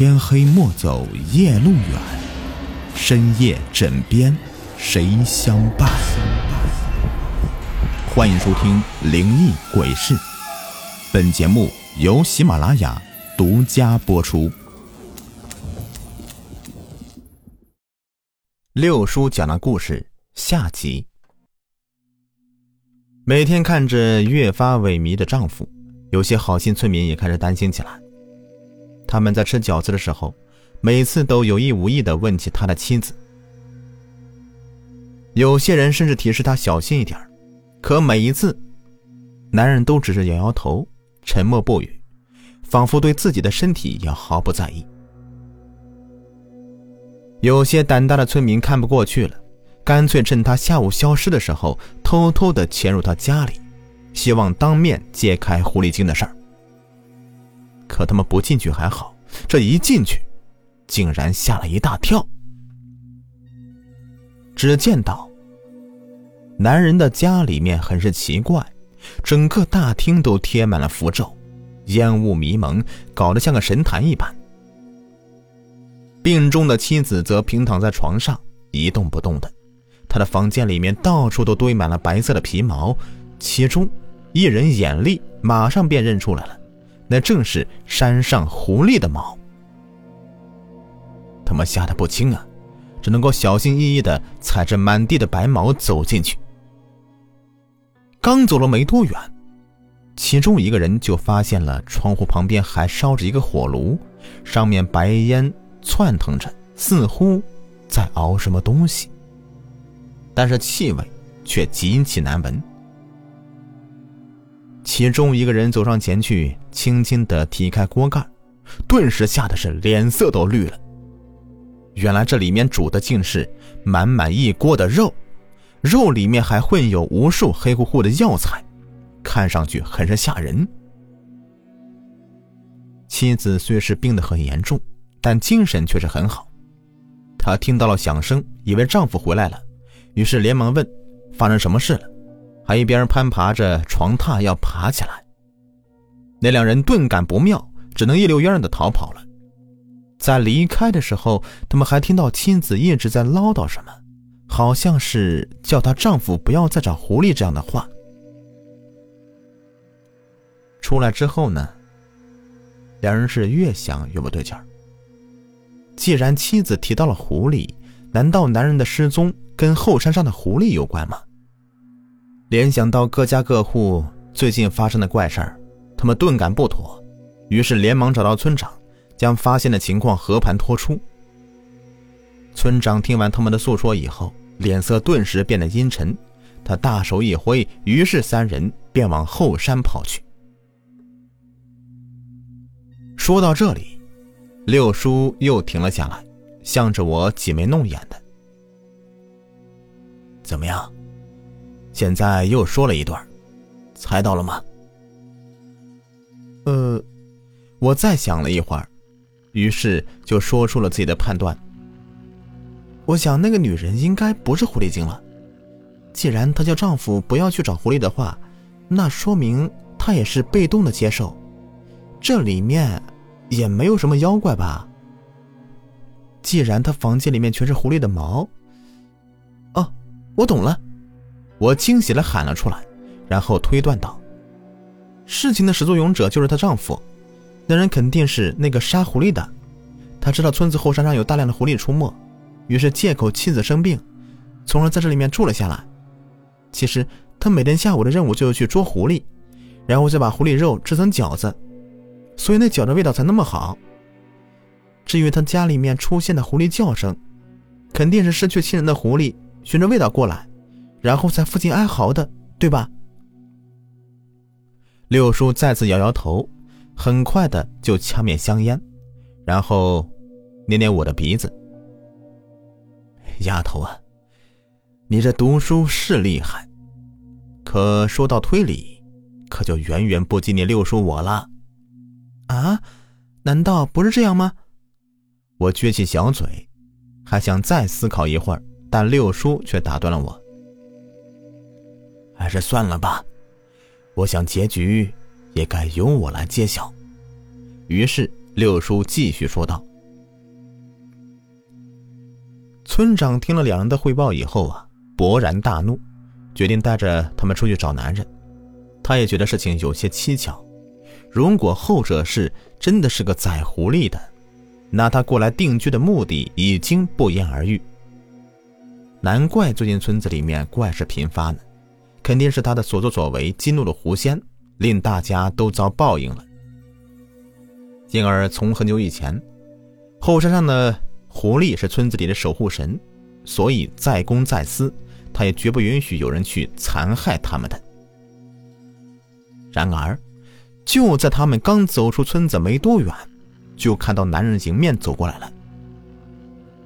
天黑莫走夜路远，深夜枕边谁相伴？欢迎收听《灵异鬼事》，本节目由喜马拉雅独家播出。六叔讲的故事下集。每天看着越发萎靡的丈夫，有些好心村民也开始担心起来。他们在吃饺子的时候，每次都有意无意的问起他的妻子。有些人甚至提示他小心一点可每一次，男人都只是摇摇头，沉默不语，仿佛对自己的身体也毫不在意。有些胆大的村民看不过去了，干脆趁他下午消失的时候，偷偷的潜入他家里，希望当面揭开狐狸精的事儿。可他们不进去还好，这一进去，竟然吓了一大跳。只见到男人的家里面很是奇怪，整个大厅都贴满了符咒，烟雾迷蒙，搞得像个神坛一般。病重的妻子则平躺在床上一动不动的，他的房间里面到处都堆满了白色的皮毛，其中一人眼力马上便认出来了。那正是山上狐狸的毛，他们吓得不轻啊，只能够小心翼翼的踩着满地的白毛走进去。刚走了没多远，其中一个人就发现了窗户旁边还烧着一个火炉，上面白烟窜腾着，似乎在熬什么东西，但是气味却极其难闻。其中一个人走上前去，轻轻的踢开锅盖，顿时吓得是脸色都绿了。原来这里面煮的竟是满满一锅的肉，肉里面还混有无数黑乎乎的药材，看上去很是吓人。妻子虽是病得很严重，但精神却是很好。她听到了响声，以为丈夫回来了，于是连忙问：“发生什么事了？”还一边攀爬着床榻要爬起来，那两人顿感不妙，只能一溜烟的逃跑了。在离开的时候，他们还听到妻子一直在唠叨什么，好像是叫她丈夫不要再找狐狸这样的话。出来之后呢，两人是越想越不对劲儿。既然妻子提到了狐狸，难道男人的失踪跟后山上的狐狸有关吗？联想到各家各户最近发生的怪事儿，他们顿感不妥，于是连忙找到村长，将发现的情况和盘托出。村长听完他们的诉说以后，脸色顿时变得阴沉，他大手一挥，于是三人便往后山跑去。说到这里，六叔又停了下来，向着我挤眉弄眼的：“怎么样？”现在又说了一段，猜到了吗？呃，我再想了一会儿，于是就说出了自己的判断。我想那个女人应该不是狐狸精了。既然她叫丈夫不要去找狐狸的话，那说明她也是被动的接受。这里面也没有什么妖怪吧？既然她房间里面全是狐狸的毛，哦，我懂了。我惊喜的喊了出来，然后推断道：“事情的始作俑者就是她丈夫，那人肯定是那个杀狐狸的。他知道村子后山上有大量的狐狸出没，于是借口妻子生病，从而在这里面住了下来。其实他每天下午的任务就是去捉狐狸，然后再把狐狸肉制成饺子，所以那饺子味道才那么好。至于他家里面出现的狐狸叫声，肯定是失去亲人的狐狸循着味道过来。”然后在附近哀嚎的，对吧？六叔再次摇摇头，很快的就掐灭香烟，然后捏捏我的鼻子：“丫头啊，你这读书是厉害，可说到推理，可就远远不及你六叔我了。”啊？难道不是这样吗？我撅起小嘴，还想再思考一会儿，但六叔却打断了我。这算了吧我想结局也该由我来揭晓。于是六叔继续说道。村长听了两人的汇报以后啊勃然大怒决定带着他们出去找男人。他也觉得事情有些蹊跷如果后者是真的是个宰狐狸的那他过来定居的目的已经不言而喻。难怪最近村子里面怪事频发呢肯定是他的所作所为激怒了狐仙，令大家都遭报应了。因而从很久以前，后山上的狐狸是村子里的守护神，所以在公在私，他也绝不允许有人去残害他们的。然而，就在他们刚走出村子没多远，就看到男人迎面走过来了。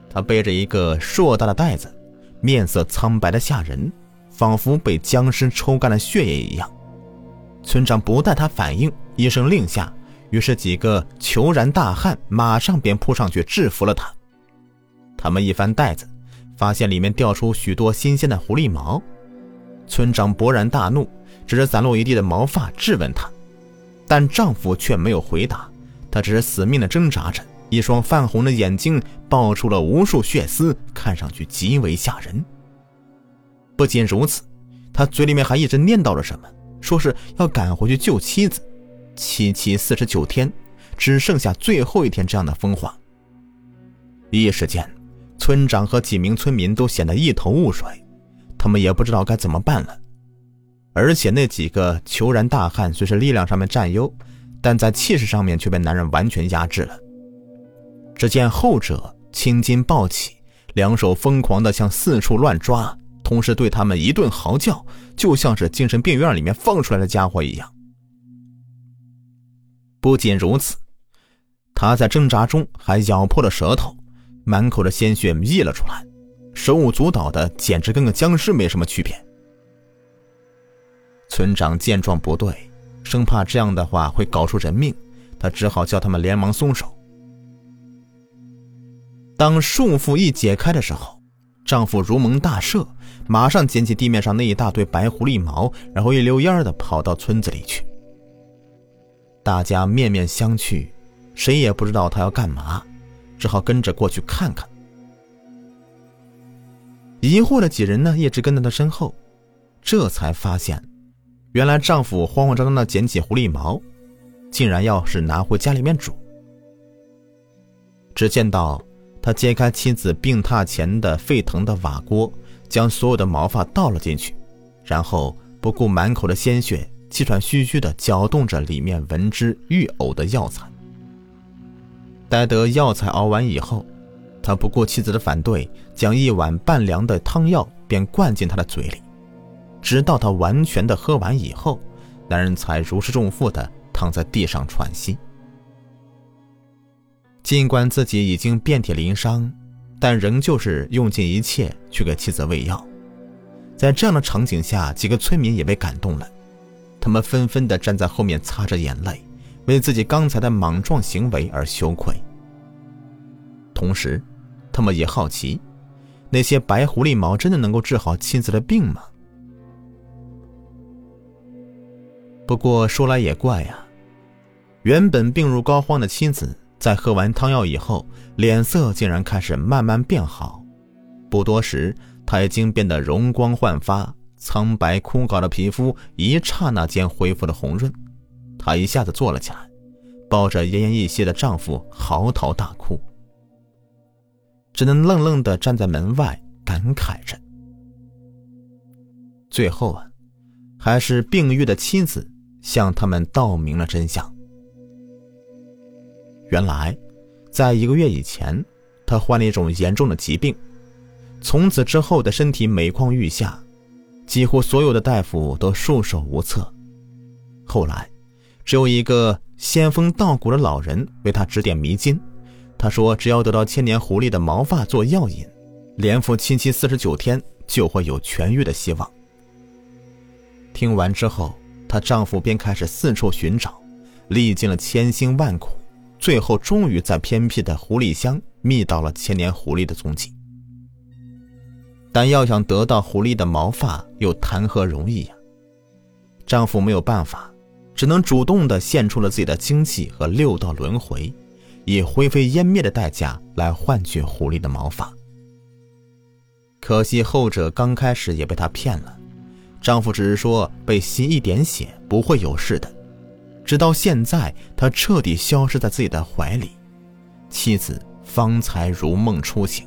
他背着一个硕大的袋子，面色苍白的吓人，仿佛被僵尸抽干了血液一样。村长不待他反应，一声令下，于是几个虬髯大汉马上便扑上去制服了他。他们一翻袋子，发现里面掉出许多新鲜的狐狸毛。村长勃然大怒。指着散落一地的毛发质问他，但丈夫却没有回答，他只是死命的挣扎着，一双泛红的眼睛爆出了无数血丝，看上去极为吓人。不仅如此，他嘴里面还一直念叨着什么，说是要赶回去救妻子，七七四十九天，只剩下最后一天这样的疯话。一时间，村长和几名村民都显得一头雾水，他们也不知道该怎么办了。而且那几个虬髯大汉虽是力量上面占优，但在气势上面却被男人完全压制了。只见后者青筋暴起，两手疯狂地向四处乱抓，同时对他们一顿嚎叫，就像是精神病院里面放出来的家伙一样。不仅如此，他在挣扎中还咬破了舌头，满口的鲜血溢了出来，手舞足蹈的，简直跟个僵尸没什么区别。村长见状不对，生怕这样的话会搞出人命，他只好叫他们连忙松手。当束缚一解开的时候，丈夫如蒙大赦，马上捡起地面上那一大堆白狐狸毛，然后一溜烟的跑到村子里去。大家面面相觑，谁也不知道他要干嘛，只好跟着过去看看。疑惑的几人呢，一直跟在他身后，这才发现。原来丈夫慌慌张张的捡起狐狸毛，竟然要是拿回家里面煮。只见到他揭开妻子病榻前的沸腾的瓦锅，将所有的毛发倒了进去，然后不顾满口的鲜血，气喘吁吁的搅动着里面闻之欲呕的药材。待得药材熬完以后，他不顾妻子的反对，将一碗半凉的汤药便灌进他的嘴里。直到他完全的喝完以后，男人才如释重负的躺在地上喘息。尽管自己已经遍体鳞伤，但仍旧是用尽一切去给妻子喂药。在这样的场景下，几个村民也被感动了，他们纷纷的站在后面擦着眼泪，为自己刚才的莽撞行为而羞愧。同时，他们也好奇，那些白狐狸毛真的能够治好妻子的病吗？不过说来也怪呀，原本病入膏肓的妻子，在喝完汤药以后，脸色竟然开始慢慢变好。不多时，她已经变得容光焕发，苍白枯槁的皮肤一刹那间恢复了红润。她一下子坐了起来，抱着奄奄一息的丈夫嚎啕大哭，只能愣愣地站在门外感慨着。最后啊，还是病愈的妻子。向他们道明了真相。原来，在一个月以前，他患了一种严重的疾病，从此之后的身体每况愈下，几乎所有的大夫都束手无策。后来，只有一个仙风道骨的老人为他指点迷津。他说：“只要得到千年狐狸的毛发做药引，连服七七四十九天，就会有痊愈的希望。”听完之后。她丈夫便开始四处寻找，历尽了千辛万苦，最后终于在偏僻的狐狸乡觅到了千年狐狸的踪迹。但要想得到狐狸的毛发，又谈何容易呀？丈夫没有办法，只能主动的献出了自己的精气和六道轮回，以灰飞烟灭的代价来换取狐狸的毛发。可惜后者刚开始也被他骗了。丈夫只是说被吸一点血不会有事的，直到现在他彻底消失在自己的怀里，妻子方才如梦初醒。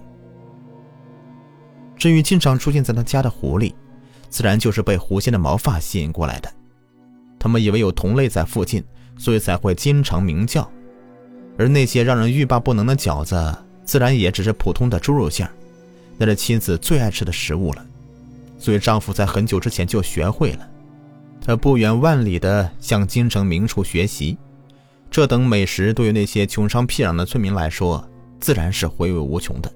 至于经常出现在他家的狐狸，自然就是被狐仙的毛发吸引过来的。他们以为有同类在附近，所以才会经常鸣叫。而那些让人欲罢不能的饺子，自然也只是普通的猪肉馅那是妻子最爱吃的食物了。所以丈夫在很久之前就学会了，他不远万里的向京城名厨学习。这等美食对于那些穷乡僻壤的村民来说，自然是回味无穷的。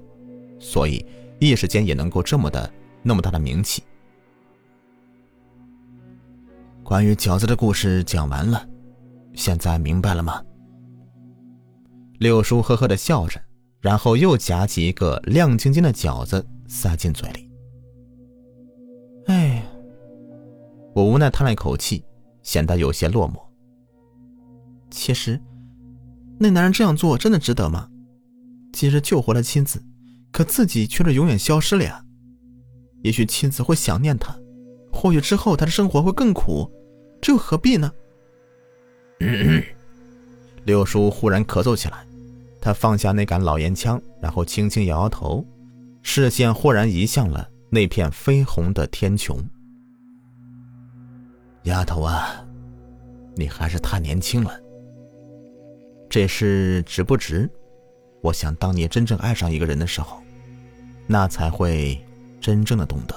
所以一时间也能够这么的那么大的名气。关于饺子的故事讲完了，现在明白了吗？六叔呵呵的笑着，然后又夹起一个亮晶晶的饺子塞进嘴里。我无奈叹了一口气，显得有些落寞。其实，那男人这样做真的值得吗？其实救活了妻子，可自己却是永远消失了呀。也许妻子会想念他，或许之后他的生活会更苦，这又何必呢？六叔忽然咳嗽起来，他放下那杆老烟枪，然后轻轻摇摇头，视线忽然移向了。那片绯红的天穹，丫头啊，你还是太年轻了。这事值不值？我想，当你真正爱上一个人的时候，那才会真正的懂得。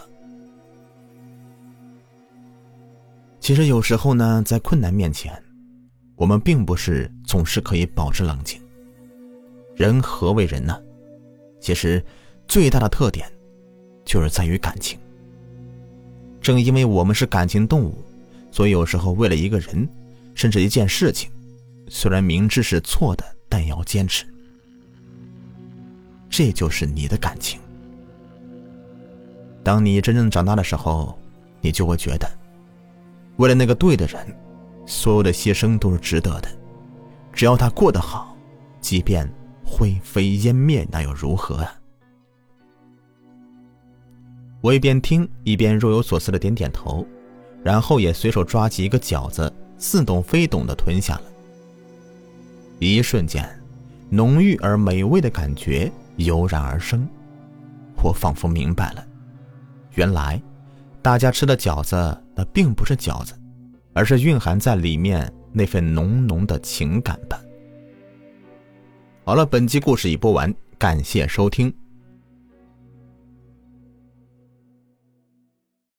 其实有时候呢，在困难面前，我们并不是总是可以保持冷静。人何为人呢？其实最大的特点。就是在于感情。正因为我们是感情动物，所以有时候为了一个人，甚至一件事情，虽然明知是错的，但要坚持。这就是你的感情。当你真正长大的时候，你就会觉得，为了那个对的人，所有的牺牲都是值得的。只要他过得好，即便灰飞烟灭，那又如何啊？我一边听一边若有所思的点点头，然后也随手抓起一个饺子，似懂非懂的吞下了。一瞬间，浓郁而美味的感觉油然而生，我仿佛明白了，原来大家吃的饺子那并不是饺子，而是蕴含在里面那份浓浓的情感吧。好了，本期故事已播完，感谢收听。